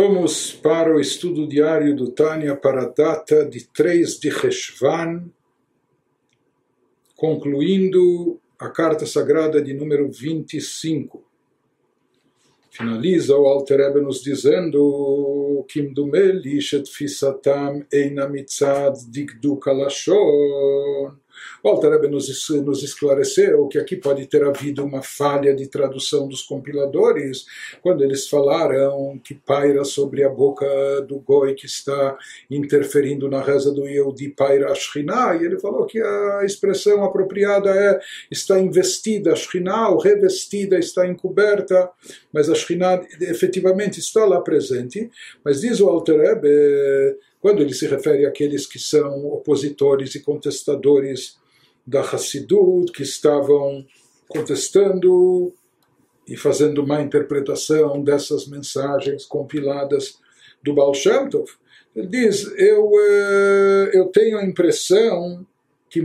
Vamos para o estudo diário do Tânia para a data de 3 de Reshvan, concluindo a carta sagrada de número 25. Finaliza o Alter nos dizendo Kim dumeli shetfisatam eina mitzad dikduk alashon o Alter nos, nos esclareceu que aqui pode ter havido uma falha de tradução dos compiladores quando eles falaram que paira sobre a boca do Goi que está interferindo na reza do Yehudi paira a Shekhinah, e ele falou que a expressão apropriada é está investida, a ou revestida, está encoberta, mas a efetivamente está lá presente, mas diz o Alter quando ele se refere àqueles que são opositores e contestadores da Hassidut, que estavam contestando e fazendo uma interpretação dessas mensagens compiladas do Baal Shem Tov. Ele diz, eu, eh, eu tenho a impressão que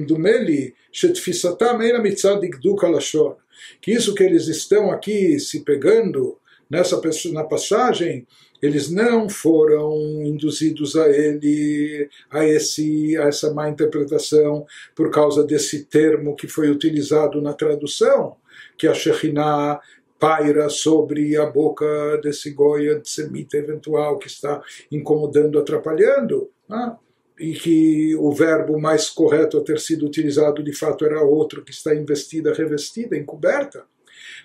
que isso que eles estão aqui se pegando nessa na passagem eles não foram induzidos a ele, a, esse, a essa má interpretação, por causa desse termo que foi utilizado na tradução, que a Shekhinah paira sobre a boca desse goi antissemita eventual que está incomodando, atrapalhando. Né? e que o verbo mais correto a ter sido utilizado de fato era outro, que está investida, revestida, encoberta.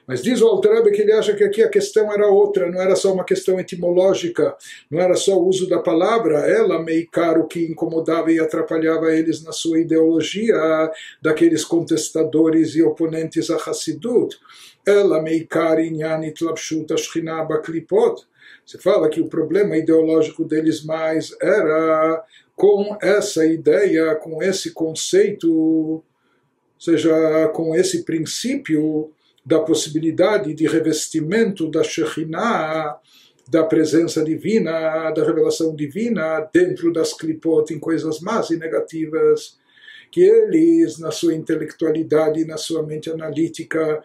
Mas diz o Altarebe que ele acha que aqui a questão era outra, não era só uma questão etimológica, não era só o uso da palavra, ela meio caro que incomodava e atrapalhava eles na sua ideologia daqueles contestadores e oponentes a Hassidut. Ela meio caro inyanit labshut ashchina baklipot. Você fala que o problema ideológico deles mais era com essa ideia, com esse conceito, ou seja, com esse princípio da possibilidade de revestimento da Shekhinah, da presença divina, da revelação divina dentro das clipot em coisas más e negativas, que eles, na sua intelectualidade, na sua mente analítica,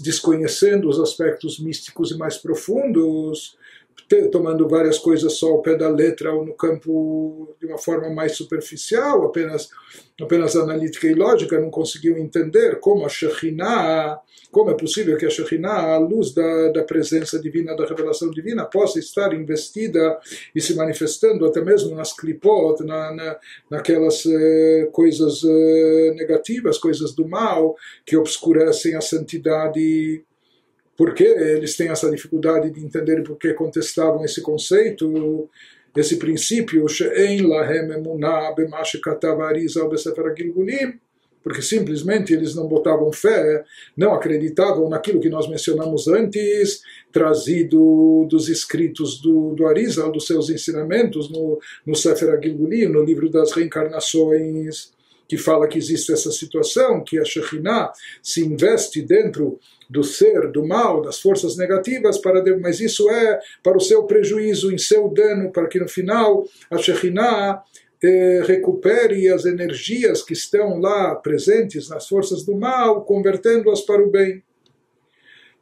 desconhecendo os aspectos místicos e mais profundos, tomando várias coisas só ao pé da letra ou no campo de uma forma mais superficial, apenas, apenas analítica e lógica, não conseguiu entender como a Shekhinah, como é possível que a Shekhinah, a luz da, da presença divina, da revelação divina, possa estar investida e se manifestando até mesmo nas clipot, na, na, naquelas eh, coisas eh, negativas, coisas do mal, que obscurecem a santidade por que eles têm essa dificuldade de entender por que contestavam esse conceito, esse princípio, porque simplesmente eles não botavam fé, não acreditavam naquilo que nós mencionamos antes, trazido dos escritos do, do Arizal, dos seus ensinamentos no, no Sefer Agilgulim, no livro das reencarnações, que fala que existe essa situação, que a Shekhinah se investe dentro do ser, do mal, das forças negativas, para Deus, mas isso é para o seu prejuízo, em seu dano, para que no final a Shekhinah eh, recupere as energias que estão lá presentes nas forças do mal, convertendo-as para o bem.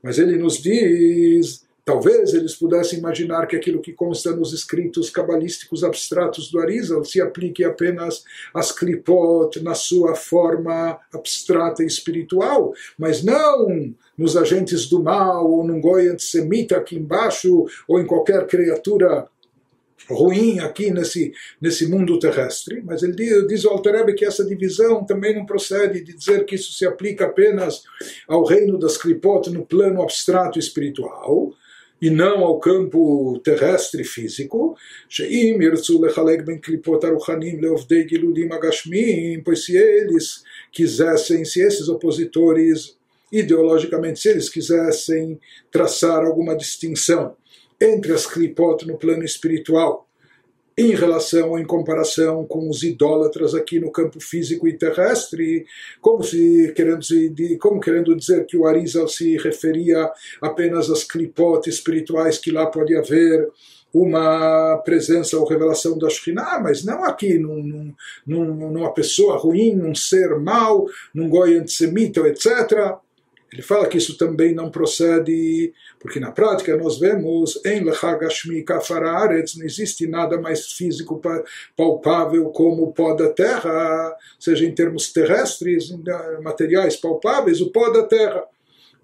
Mas ele nos diz Talvez eles pudessem imaginar que aquilo que consta nos escritos cabalísticos abstratos do Arizal se aplique apenas às clipot na sua forma abstrata e espiritual, mas não nos agentes do mal, ou num goi antissemita aqui embaixo, ou em qualquer criatura ruim aqui nesse, nesse mundo terrestre, mas ele diz, diz ao Altareb que essa divisão também não procede de dizer que isso se aplica apenas ao reino das clipot no plano abstrato espiritual, e não ao campo terrestre físico, pois se eles quisessem, se esses opositores ideologicamente, se eles quisessem traçar alguma distinção entre as klipot no plano espiritual em relação ou em comparação com os idólatras aqui no campo físico e terrestre, como se querendo, como querendo dizer que o Arizal se referia apenas às clipotes espirituais que lá pode haver uma presença ou revelação da Shekhinah, mas não aqui num, num, numa pessoa ruim, num ser mau, num goi antissemita, etc. ele fala que isso também não procede, porque na prática nós vemos em Lechagashmi Kafararetz não existe nada mais físico palpável como o pó da terra, seja em termos terrestres, materiais palpáveis, o pó da terra.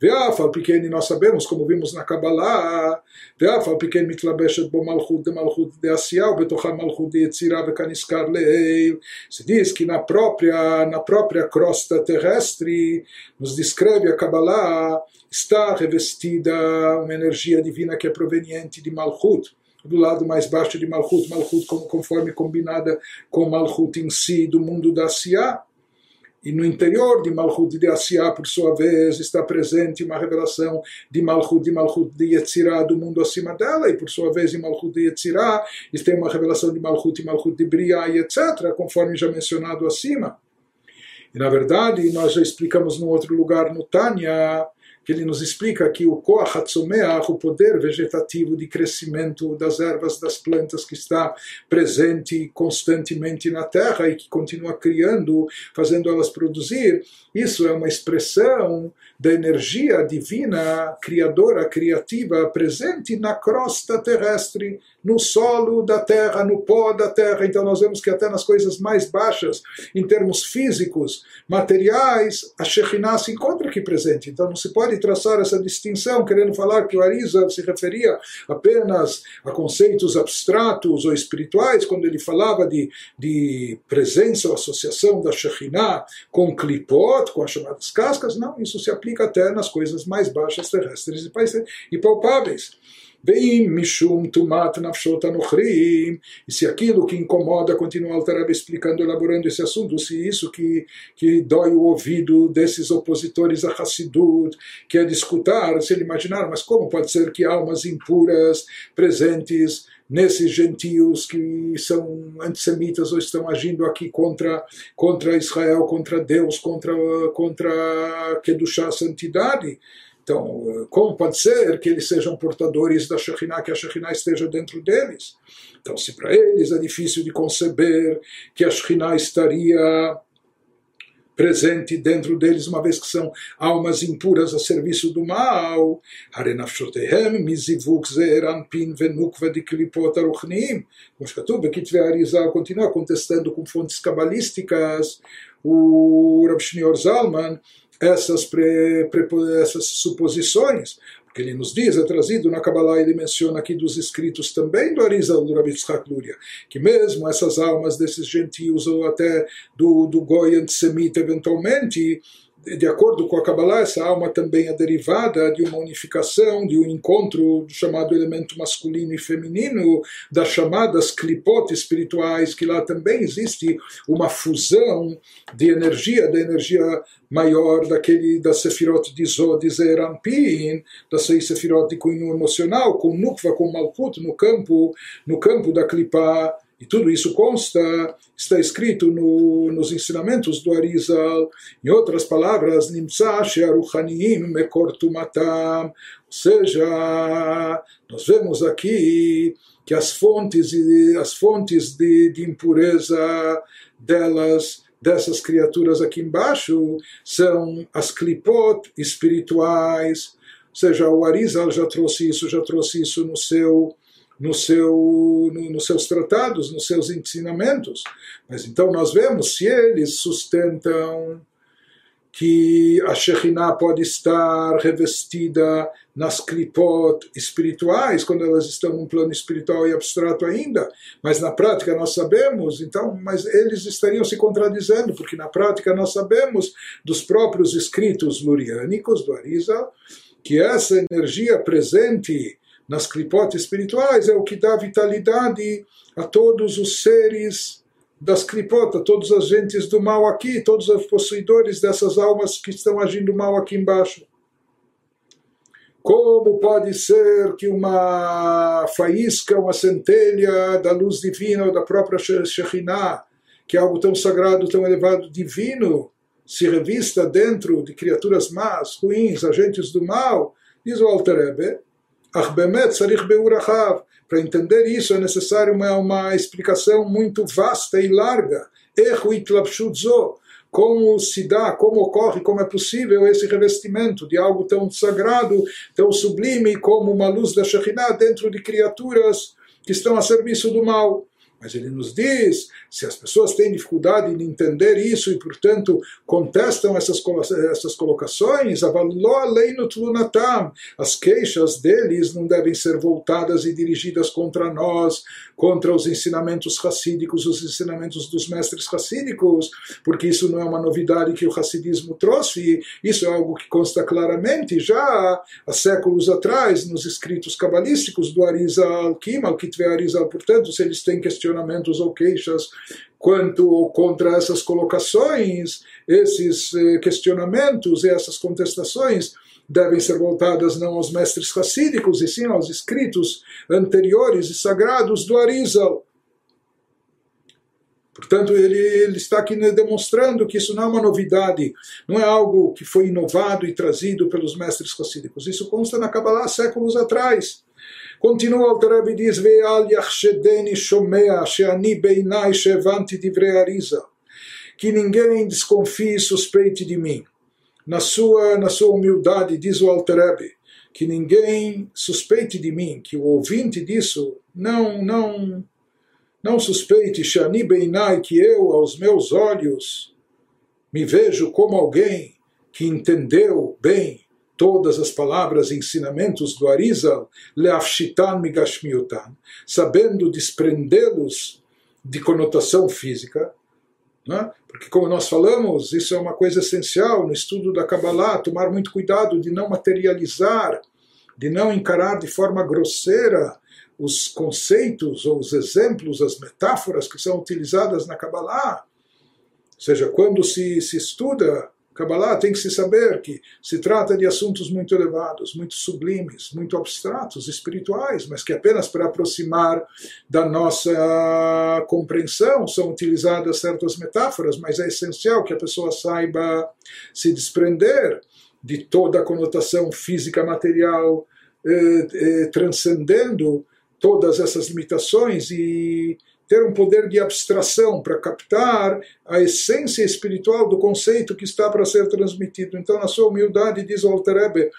Ve'afal ah, pequeno nós sabemos, como vimos na Kabbalah, ve'afal ah, pequeno mitlabeshet bo malchut de malchut de asial, betocha malchut de yetzirah ve'kaniskar leil. Se diz que na própria, na própria crosta terrestre, nos descreve a Kabbalah, está revestida uma energia divina que é proveniente de malchut do lado mais baixo de Malchut, Malchut conforme combinada com Malchut em si do mundo da Siá, e no interior de Malchut de Asiá, por sua vez, está presente uma revelação de Malchut de Malchut de Yetzirah, do mundo acima dela, e por sua vez em Malchut de Yetzirah, tem uma revelação de Malchut e Malchut de Briah, etc., conforme já mencionado acima. E na verdade, nós já explicamos no outro lugar no Tânia, que ele nos explica que o Koach Hatzomeach, o poder vegetativo de crescimento das ervas, das plantas que está presente constantemente na terra e que continua criando, fazendo elas produzir, isso é uma expressão da energia divina, criadora, criativa, presente na crosta terrestre, no solo da terra, no pó da terra. Então nós vemos que até nas coisas mais baixas, em termos físicos, materiais, a Shekhinah se encontra aqui presente. Então não se pode traçar essa distinção, querendo falar que o Arisa se referia apenas a conceitos abstratos ou espirituais, quando ele falava de, de presença ou associação da Shekhinah com Klipot, com as chamadas cascas. Não, isso se aplica até nas coisas mais baixas terrestres e palpáveis. Veim mishum tumat nafshot anochrim. E se aquilo que incomoda, continua Altarab explicando, elaborando esse assunto, se isso que, que dói o ouvido desses opositores a Hassidut, que é de escutar, se ele imaginar, mas como pode ser que almas impuras presentes nesses gentios que são antissemitas ou estão agindo aqui contra, contra Israel, contra Deus, contra, contra Kedushá, santidade, então, como pode ser que eles sejam portadores da Shekhinah, que a Shekhinah esteja dentro deles? Então, se para eles é difícil de conceber que a Shekhinah estaria presente dentro deles, uma vez que são almas impuras a serviço do mal. De continua contestando com fontes cabalísticas o Rav Shneur Zalman essas, pre, pre, essas suposições, porque ele nos diz, é trazido na Kabbalah, ele menciona aqui dos escritos também do Arizal do Rabi Luria, que mesmo essas almas desses gentios ou até do, do Goi antissemita eventualmente, de acordo com a Kabbalah, essa alma também é derivada de uma unificação, de um encontro do chamado elemento masculino e feminino, das chamadas clipot espirituais, que lá também existe uma fusão de energia, da energia maior daquele da Sefirot de Zod e Zerampin, das seis Sefirot de cunho emocional, com Nukva, com Malkut no campo, no campo da clipa e tudo isso consta, está escrito no, nos ensinamentos do Arizal. Em outras palavras, Nimtza Shearuchaniim Mekortumatam. Ou seja, nós vemos aqui que as fontes, as fontes de, de impureza delas, dessas criaturas aqui embaixo, são as clipot espirituais. Ou seja, o Arizal já trouxe isso, já trouxe isso no seu no seu, no, nos seus tratados, nos seus ensinamentos. Mas então nós vemos se eles sustentam que a Shekhinah pode estar revestida nas klipot espirituais, quando elas estão num plano espiritual e abstrato ainda, mas na prática nós sabemos, então, mas eles estariam se contradizendo, porque na prática nós sabemos dos próprios escritos luriânicos do Arisa, que essa energia presente nas clipotes espirituais é o que dá vitalidade a todos os seres das clipotas, todos os agentes do mal aqui, todos os possuidores dessas almas que estão agindo mal aqui embaixo. Como pode ser que uma faísca, uma centelha da luz divina ou da própria Shekhinah, que é algo tão sagrado, tão elevado, divino, se revista dentro de criaturas más, ruins, agentes do mal? Diz o Alter para entender isso é necessário uma, uma explicação muito vasta e larga. como se dá, como ocorre, como é possível esse revestimento de algo tão sagrado, tão sublime como uma luz da Shekhinah dentro de criaturas que estão a serviço do mal. Mas ele nos diz, se as pessoas têm dificuldade em entender isso e, portanto, contestam essas, essas colocações, as queixas deles não devem ser voltadas e dirigidas contra nós, contra os ensinamentos racídicos, os ensinamentos dos mestres racídicos, porque isso não é uma novidade que o racidismo trouxe, isso é algo que consta claramente já há séculos atrás nos escritos cabalísticos do Arizal Kim, Al-Kitve Arizal, portanto, se eles têm questionamentos ou queixas quanto ou contra essas colocações, esses eh, questionamentos e essas contestações, devem ser voltadas não aos mestres racídicos, e sim aos escritos anteriores e sagrados do Arizal. Portanto, ele, ele, está aqui demonstrando que isso não é uma novidade, não é algo que foi inovado e trazido pelos mestres racídicos. Isso consta na Kabbalah séculos atrás. Continua o Rebbe diz, Ve'al yachshedeni shomea she'ani beinai she'evanti divrei Arizal. Que ninguém desconfie e suspeite de mim na sua, na sua humildade, diz o Alterebe, que ninguém suspeite de mim, que o ouvinte disso não não não suspeite, Shani Beinai, que eu, aos meus olhos, me vejo como alguém que entendeu bem todas as palavras e ensinamentos do Arizal, Leafshitan Migashmiutan, sabendo desprendê-los de conotação física, né? Porque, como nós falamos, isso é uma coisa essencial no estudo da Kabbalah, tomar muito cuidado de não materializar, de não encarar de forma grosseira os conceitos ou os exemplos, as metáforas que são utilizadas na Kabbalah. Ou seja, quando se, se estuda Kabbalah tem que se saber que se trata de assuntos muito elevados, muito sublimes, muito abstratos, espirituais, mas que apenas para aproximar da nossa compreensão são utilizadas certas metáforas, mas é essencial que a pessoa saiba se desprender de toda a conotação física material, eh, eh, transcendendo todas essas limitações e ter um poder de abstração para captar a essência espiritual do conceito que está para ser transmitido. Então, na sua humildade, diz o Alter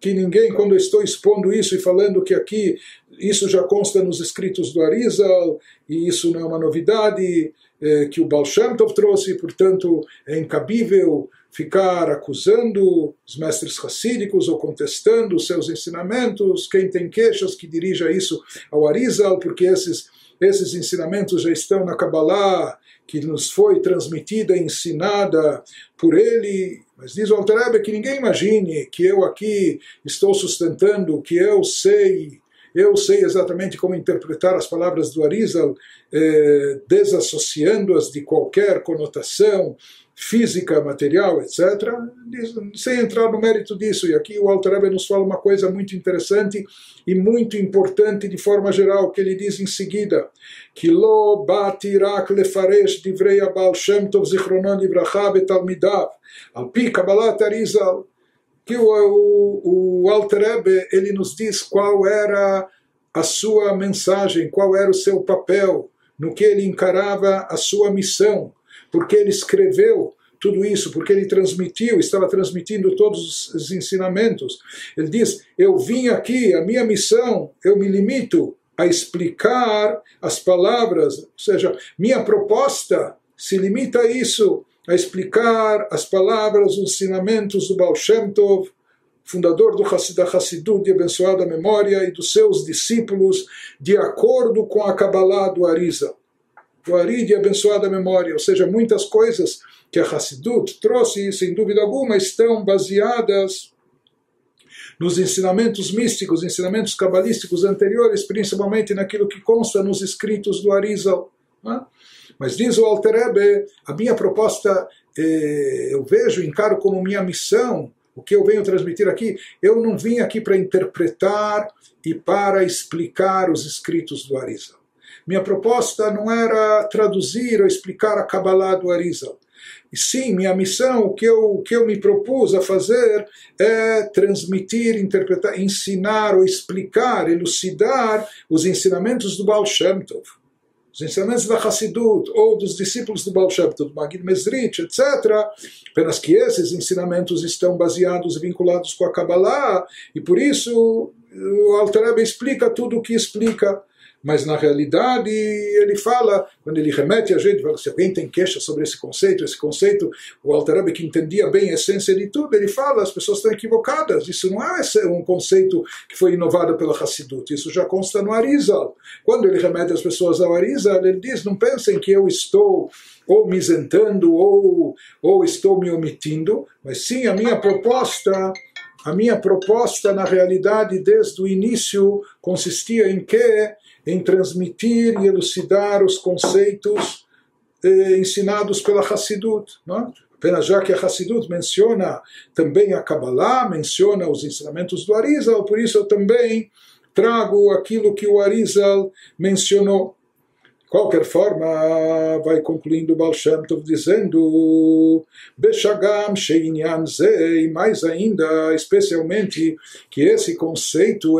que ninguém, quando eu estou expondo isso e falando que aqui isso já consta nos escritos do Arizal, e isso não é uma novidade é, que o Baal Shem Tov trouxe, portanto é incabível ficar acusando os mestres racídicos ou contestando os seus ensinamentos, quem tem queixas que dirija isso ao Arizal, porque esses esses ensinamentos já estão na Kabbalah, que nos foi transmitida ensinada por ele. Mas diz o Alter que ninguém imagine que eu aqui estou sustentando, que eu sei, eu sei exatamente como interpretar as palavras do Arizal, eh, desassociando-as de qualquer conotação física, material, etc., sem entrar no mérito disso. E aqui o Alter nos fala uma coisa muito interessante e muito importante de forma geral, que ele diz em seguida, que lo lefaresh divrei abal shem tov zichronon livracha betalmidav, al pi arizal, que o, o, o Alter Rebbe, ele nos diz qual era a sua mensagem, qual era o seu papel, no que ele encarava a sua missão, porque ele escreveu tudo isso, porque ele transmitiu, estava transmitindo todos os ensinamentos. Ele diz: Eu vim aqui, a minha missão, eu me limito a explicar as palavras, ou seja, minha proposta se limita a isso, a explicar as palavras, os ensinamentos do Baal Shem Tov, fundador do Hassid, Hassidut de abençoada memória, e dos seus discípulos, de acordo com a Kabbalah do Arizal do Ari de abençoada memória, ou seja, muitas coisas que a Hassidut trouxe, sem dúvida alguma, estão baseadas nos ensinamentos místicos, ensinamentos cabalísticos anteriores, principalmente naquilo que consta nos escritos do Arizal. Né? Mas diz o Alter Ebe, a minha proposta, eh, eu vejo, encaro como minha missão, o que eu venho transmitir aqui, eu não vim aqui para interpretar e para explicar os escritos do Arizal. Minha proposta não era traduzir ou explicar a Kabbalah do Arizal. E sim, minha missão, o que, eu, o que eu me propus a fazer é transmitir, interpretar, ensinar ou explicar, elucidar os ensinamentos do Baal Shem Tov. Os ensinamentos da Hassidut ou dos discípulos do Baal Shem do Magid Mesrit, etc., apenas que esses ensinamentos estão baseados e vinculados com a Kabbalah, e por isso o Alter Rebbe explica tudo o que explica mas na realidade ele fala, quando ele remete a gente, se alguém tem queixa sobre esse conceito, esse conceito, o Alter que entendia bem a essência de tudo, ele fala, as pessoas estão equivocadas, isso não é um conceito que foi inovado pela Hassidut, isso já consta no Arizal. Quando ele remete as pessoas ao Arizal, ele diz, não pensem que eu estou ou me isentando ou, ou estou me omitindo, mas sim a minha proposta a minha proposta, na realidade, desde o início, consistia em que em transmitir e elucidar os conceitos eh, ensinados pela Hassidut. Não? É? Apenas já que a Hassidut menciona também a Kabbalah, menciona os ensinamentos do Arizal, por isso eu também trago aquilo que o Arizal mencionou qualquer forma, vai concluindo Baal Shem Tov dizendo Beshagam Sheinyan Ze, e mais ainda, especialmente, que esse conceito,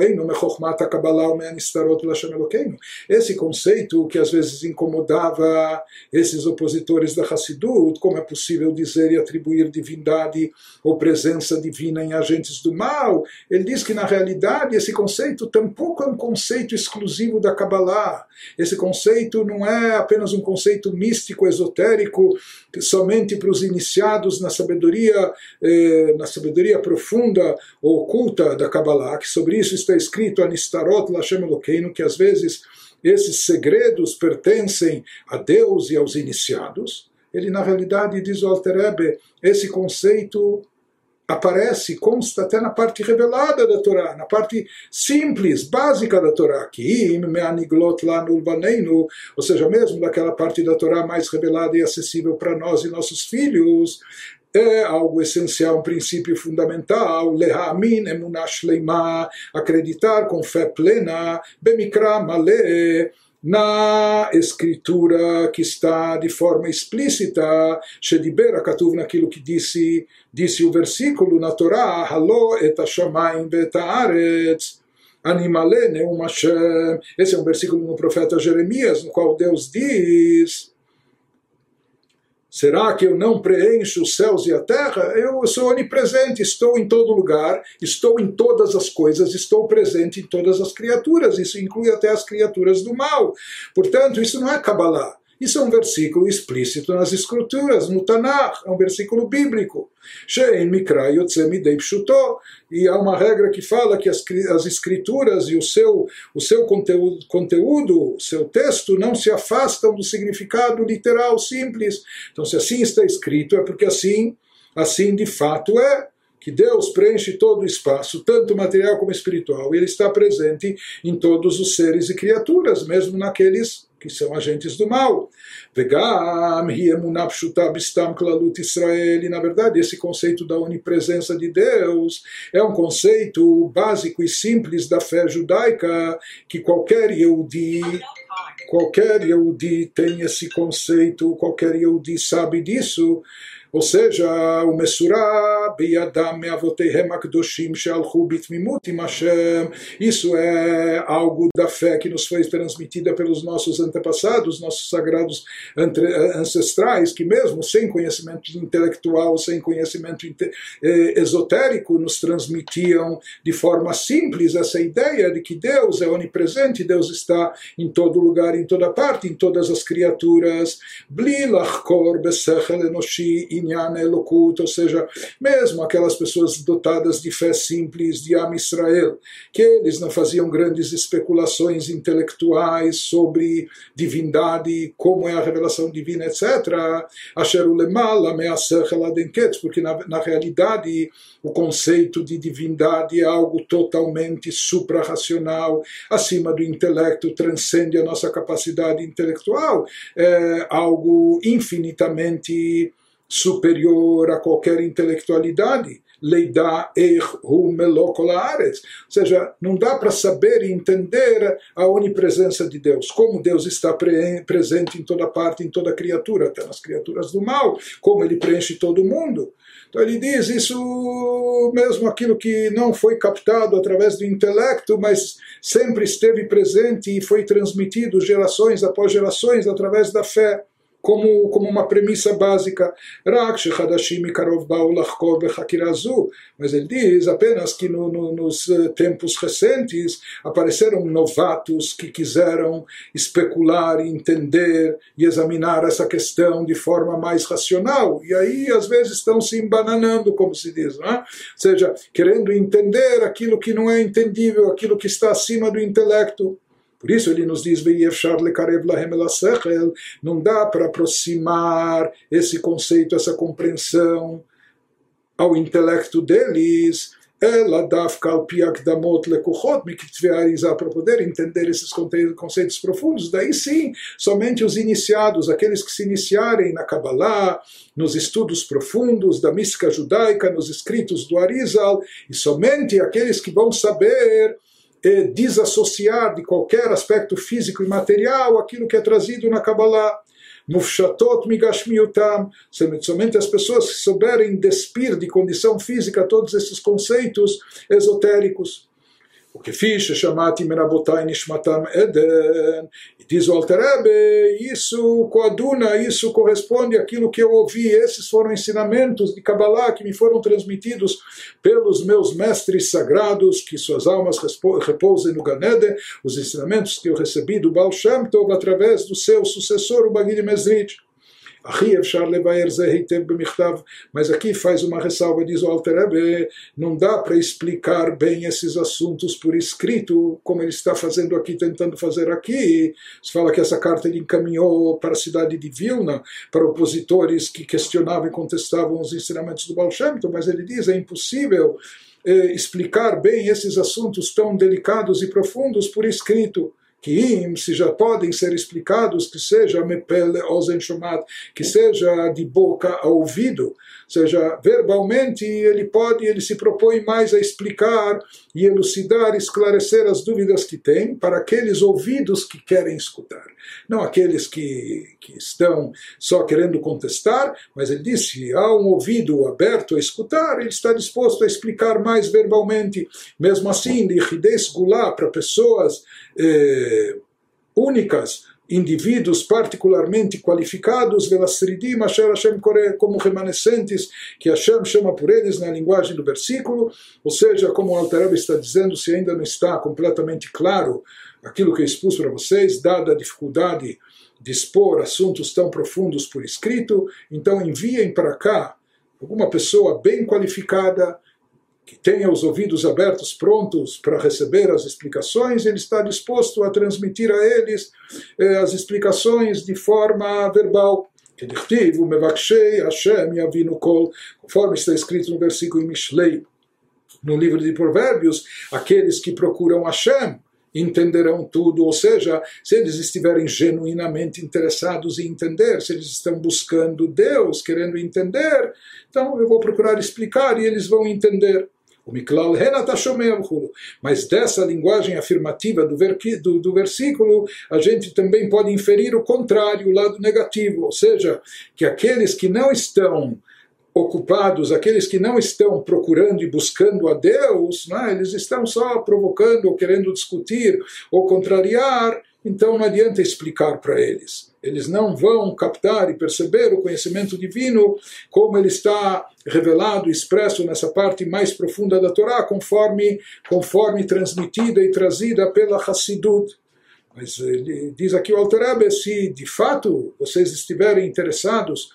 esse conceito que às vezes incomodava esses opositores da Hassidut, como é possível dizer e atribuir divindade ou presença divina em agentes do mal, ele diz que na realidade esse conceito tampouco é um conceito exclusivo da Kabbalah, esse conceito conceito não é apenas um conceito místico, esotérico, somente para os iniciados na sabedoria, eh, na sabedoria profunda ou oculta da Kabbalah, que sobre isso está escrito Anistarot Lashem Elokeinu, que às vezes esses segredos pertencem a Deus e aos iniciados. Ele, na realidade, diz o Alter Ebe, esse conceito aparece, consta até na parte revelada da Torá, na parte simples, básica da Torá, que ou seja, mesmo daquela parte da Torá mais revelada e acessível para nós e nossos filhos, é algo essencial, um princípio fundamental, lehamin emunash leima, acreditar com fé plena, bemikra malé, na escritura que está de forma explícita, Shedibera Katuv naquilo que disse, disse o versículo na Torá, Halo et Hashamayim Animale Neum Hashem. Esse é um versículo no profeta Jeremias, no qual Deus diz Será que eu não preencho os céus e a terra? Eu sou onipresente, estou em todo lugar, estou em todas as coisas, estou presente em todas as criaturas. Isso inclui até as criaturas do mal. Portanto, isso não é Kabbalah. Isso é um versículo explícito nas escrituras, no Tanakh, é um versículo bíblico. Shein Mikra Yotzemidei Pshuto. E há uma regra que fala que as, as escrituras e o seu, o seu conteúdo, conteúdo, o seu texto, não se afastam do significado literal simples. Então, se assim está escrito, é porque assim, assim de fato é que Deus preenche todo o espaço, tanto material como espiritual, e Ele está presente em todos os seres e criaturas, mesmo naqueles que são agentes do mal. Vegam, Israel. E na verdade, esse conceito da onipresença de Deus é um conceito básico e simples da fé judaica que qualquer Yehudi qualquer Yehudi tem esse conceito, qualquer Yehudi sabe disso, ou seja, o Mesurah Beyadam Meavotehem Akdoshim Shealchu Bitmimut Hashem. Isso é algo da fé que nos foi transmitida pelos nossos antepassados, nossos sagrados ancestrais, que mesmo sem conhecimento intelectual, sem conhecimento eh, esotérico, nos transmitiam de forma simples essa ideia de que Deus é onipresente, Deus está em todo lugar, em toda parte, em todas as criaturas. Besechel Enoshi Ou seja, mesmo aquelas pessoas dotadas de fé simples de Am Israel, que eles não faziam grandes especulações intelectuais sobre divindade, como é a revelação divina, etc. Porque na, na realidade o conceito de divindade é algo totalmente suprarracional, acima do intelecto, transcende a nossa capacidade intelectual, é algo infinitamente superior a qualquer intelectualidade. leidá hu melokolares. Ou seja, não dá para saber e entender a onipresença de Deus, como Deus está pre presente em toda parte, em toda criatura, até nas criaturas do mal, como ele preenche todo mundo. Então ele diz isso mesmo aquilo que não foi captado através do intelecto, mas sempre esteve presente e foi transmitido gerações após gerações através da fé como, como uma premissa básica. Mas ele diz apenas que no, no, nos eh, tempos recentes apareceram novatos que quiseram especular, entender e examinar essa questão de forma mais racional. E aí, às vezes, estão se embananando, como se diz, é? ou seja, querendo entender aquilo que não é entendível, aquilo que está acima do intelecto. Por isso ele nos diz, não dá para aproximar esse conceito, essa compreensão ao intelecto deles, ela dafka para poder entender esses conceitos profundos. Daí sim, somente os iniciados, aqueles que se iniciarem na Kabbalah, nos estudos profundos da mística judaica, nos escritos do Arizal, e somente aqueles que vão saber desassociar de qualquer aspecto físico e material aquilo que é trazido na Kabbalah. Mufshatot migashmiutam, somente as pessoas que souberem despir de condição física todos esses conceitos esotéricos. O chamati merabotai nishmatam eden. E diz o Alterebe, isso coaduna, isso corresponde àquilo que eu ouvi. Esses foram ensinamentos de Kabbalah que me foram transmitidos pelos meus mestres sagrados, que suas almas repousem no Ganeden, os ensinamentos que eu recebi do Baal Shem Tov através do seu sucessor, o Bagid Mezrich. Mas aqui faz uma ressalva, diz o Alter não dá para explicar bem esses assuntos por escrito, como ele está fazendo aqui, tentando fazer aqui. Se fala que essa carta ele encaminhou para a cidade de Vilna, para opositores que questionavam e contestavam os ensinamentos do Baal Shem mas ele diz é impossível eh, explicar bem esses assuntos tão delicados e profundos por escrito que se já podem ser explicados, que seja mepele ozen shomat, que seja de boca a ouvido, seja verbalmente ele pode, ele se propõe mais a explicar e elucidar, esclarecer as dúvidas que tem para aqueles ouvidos que querem escutar, não aqueles que, que estão só querendo contestar, mas ele disse, há um ouvido aberto a escutar, ele está disposto a explicar mais verbalmente, mesmo assim, lichidez gulá para pessoas eh, únicas, indivíduos particularmente qualificados, velasridim, Asher Hashem como remanescentes, que Hashem chama por eles na linguagem do versículo, ou seja, como o Altareb está dizendo, se ainda não está completamente claro aquilo que eu expus para vocês, dada a dificuldade de expor assuntos tão profundos por escrito, então enviem para cá alguma pessoa bem qualificada, que tenha os ouvidos abertos, prontos para receber as explicações, ele está disposto a transmitir a eles eh, as explicações de forma verbal. Conforme está escrito no versículo em Mishlei, no livro de Provérbios, aqueles que procuram Hashem entenderão tudo, ou seja, se eles estiverem genuinamente interessados em entender, se eles estão buscando Deus, querendo entender, então eu vou procurar explicar e eles vão entender. O Miklal Mas dessa linguagem afirmativa do, do, do, versículo, a gente também pode inferir o contrário, o lado negativo, ou seja, que aqueles que não estão ocupados, aqueles que não estão procurando e buscando a Deus, né, eles estão só provocando ou querendo discutir ou contrariar, então não adianta explicar para eles. Eles não vão captar e perceber o conhecimento divino como ele está revelado, expresso nessa parte mais profunda da Torá, conforme, conforme transmitida e trazida pela Hassidut. Mas ele diz aqui o Alter se de fato vocês estiverem interessados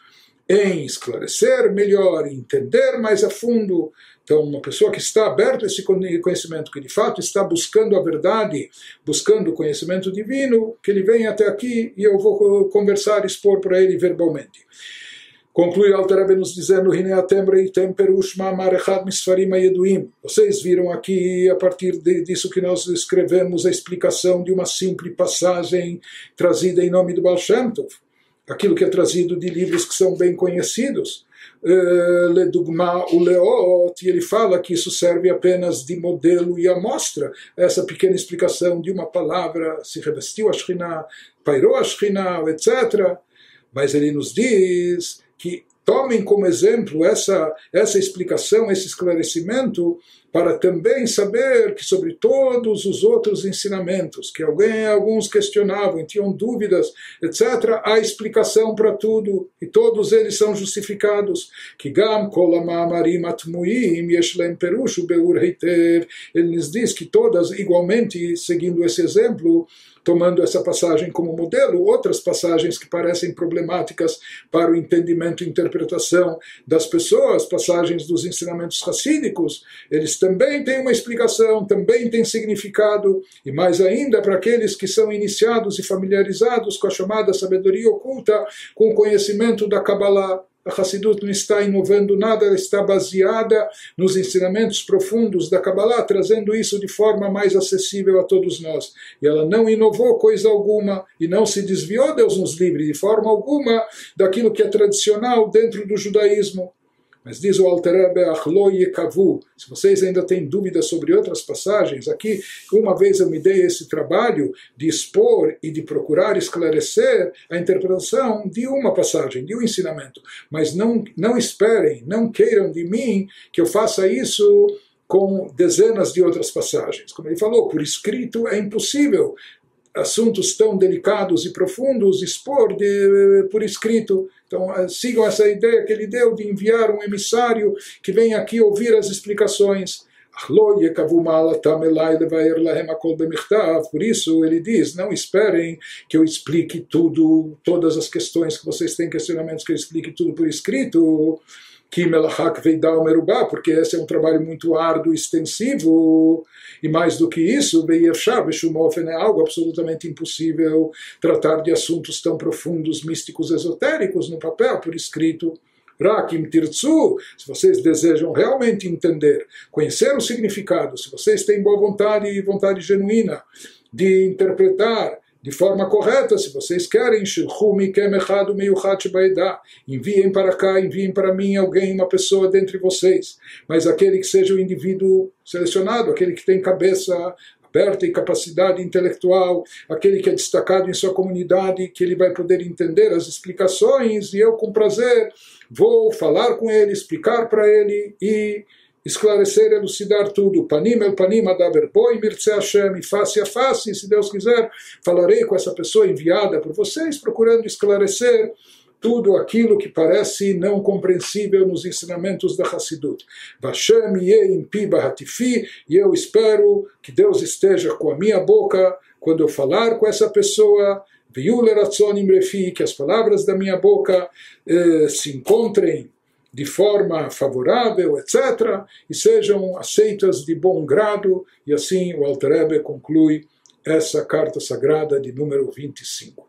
em esclarecer melhor, entender mais a fundo. Então, uma pessoa que está aberta a esse conhecimento, que de fato está buscando a verdade, buscando o conhecimento divino, que ele venha até aqui e eu vou conversar, expor para ele verbalmente. Conclui Alter nos dizendo, Vocês viram aqui, a partir de, disso que nós escrevemos, a explicação de uma simples passagem trazida em nome do Baal Shem Tov aquilo que é trazido de livros que são bem conhecidos. Ledugma o Leot, e ele fala que isso serve apenas de modelo e amostra. Essa pequena explicação de uma palavra se revestiu a Shekhinah, pairou a Shekhinah, etc. Mas ele nos diz que tomem como exemplo essa, essa explicação, esse esclarecimento, para também saber que sobre todos os outros ensinamentos, que alguém, alguns questionavam, tinham dúvidas, etc., há explicação para tudo, e todos eles são justificados. Que gam yeshlem perushu beur. Ele nos diz que todas, igualmente, seguindo esse exemplo, tomando essa passagem como modelo, outras passagens que parecem problemáticas para o entendimento e interpretação das pessoas, passagens dos ensinamentos racídicos, eles também têm uma explicação, também têm significado, e mais ainda para aqueles que são iniciados e familiarizados com a chamada sabedoria oculta, com o conhecimento da Kabbalah. A Hassidut não está inovando nada, ela está baseada nos ensinamentos profundos da Kabbalah, trazendo isso de forma mais acessível a todos nós. E ela não inovou coisa alguma e não se desviou, Deus nos livre, de forma alguma, daquilo que é tradicional dentro do judaísmo. Mas diz o Achlo Yekavu, se vocês ainda têm dúvidas sobre outras passagens, aqui uma vez eu me dei esse trabalho de expor e de procurar esclarecer a interpretação de uma passagem, de um ensinamento. Mas não, não esperem, não queiram de mim que eu faça isso com dezenas de outras passagens. Como ele falou, por escrito é impossível assuntos tão delicados e profundos expor de, por escrito. Então, eh, sigam essa ideia que ele deu de enviar um emissário que vem aqui ouvir as explicações. Por isso ele diz, não esperem que eu explique tudo, todas as questões que vocês têm questionamentos, que eu explique tudo por escrito. Kimelachak Veidal Merubá, porque esse é um trabalho muito árduo, extensivo, e mais do que isso, Beiyevshar Beshumofen é algo absolutamente impossível tratar de assuntos tão profundos, místicos, esotéricos no papel, por escrito. Rakim Tirtsu, se vocês desejam realmente entender, conhecer o significado, se vocês têm boa vontade e vontade genuína de interpretar de forma correta, se vocês querem, enviem para cá, enviem para mim alguém, uma pessoa dentre vocês, mas aquele que seja o indivíduo selecionado, aquele que tem cabeça aberta e capacidade intelectual, aquele que é destacado em sua comunidade, que ele vai poder entender as explicações, e eu, com prazer, vou falar com ele, explicar para ele e esclarecer, elucidar tudo. Panim el panim adaber boi mirce Hashem, face a face, se Deus quiser, falarei com essa pessoa enviada por vocês, procurando esclarecer tudo aquilo que parece não compreensível nos ensinamentos da Hassidut. Vashem yeim pi bahatifi, e eu espero que Deus esteja com a minha boca quando eu falar com essa pessoa, que as palavras da minha boca eh, se encontrem de forma favorável, etc., e sejam aceitas de bom grado, e assim o Alter Rebbe conclui essa carta sagrada de número 25.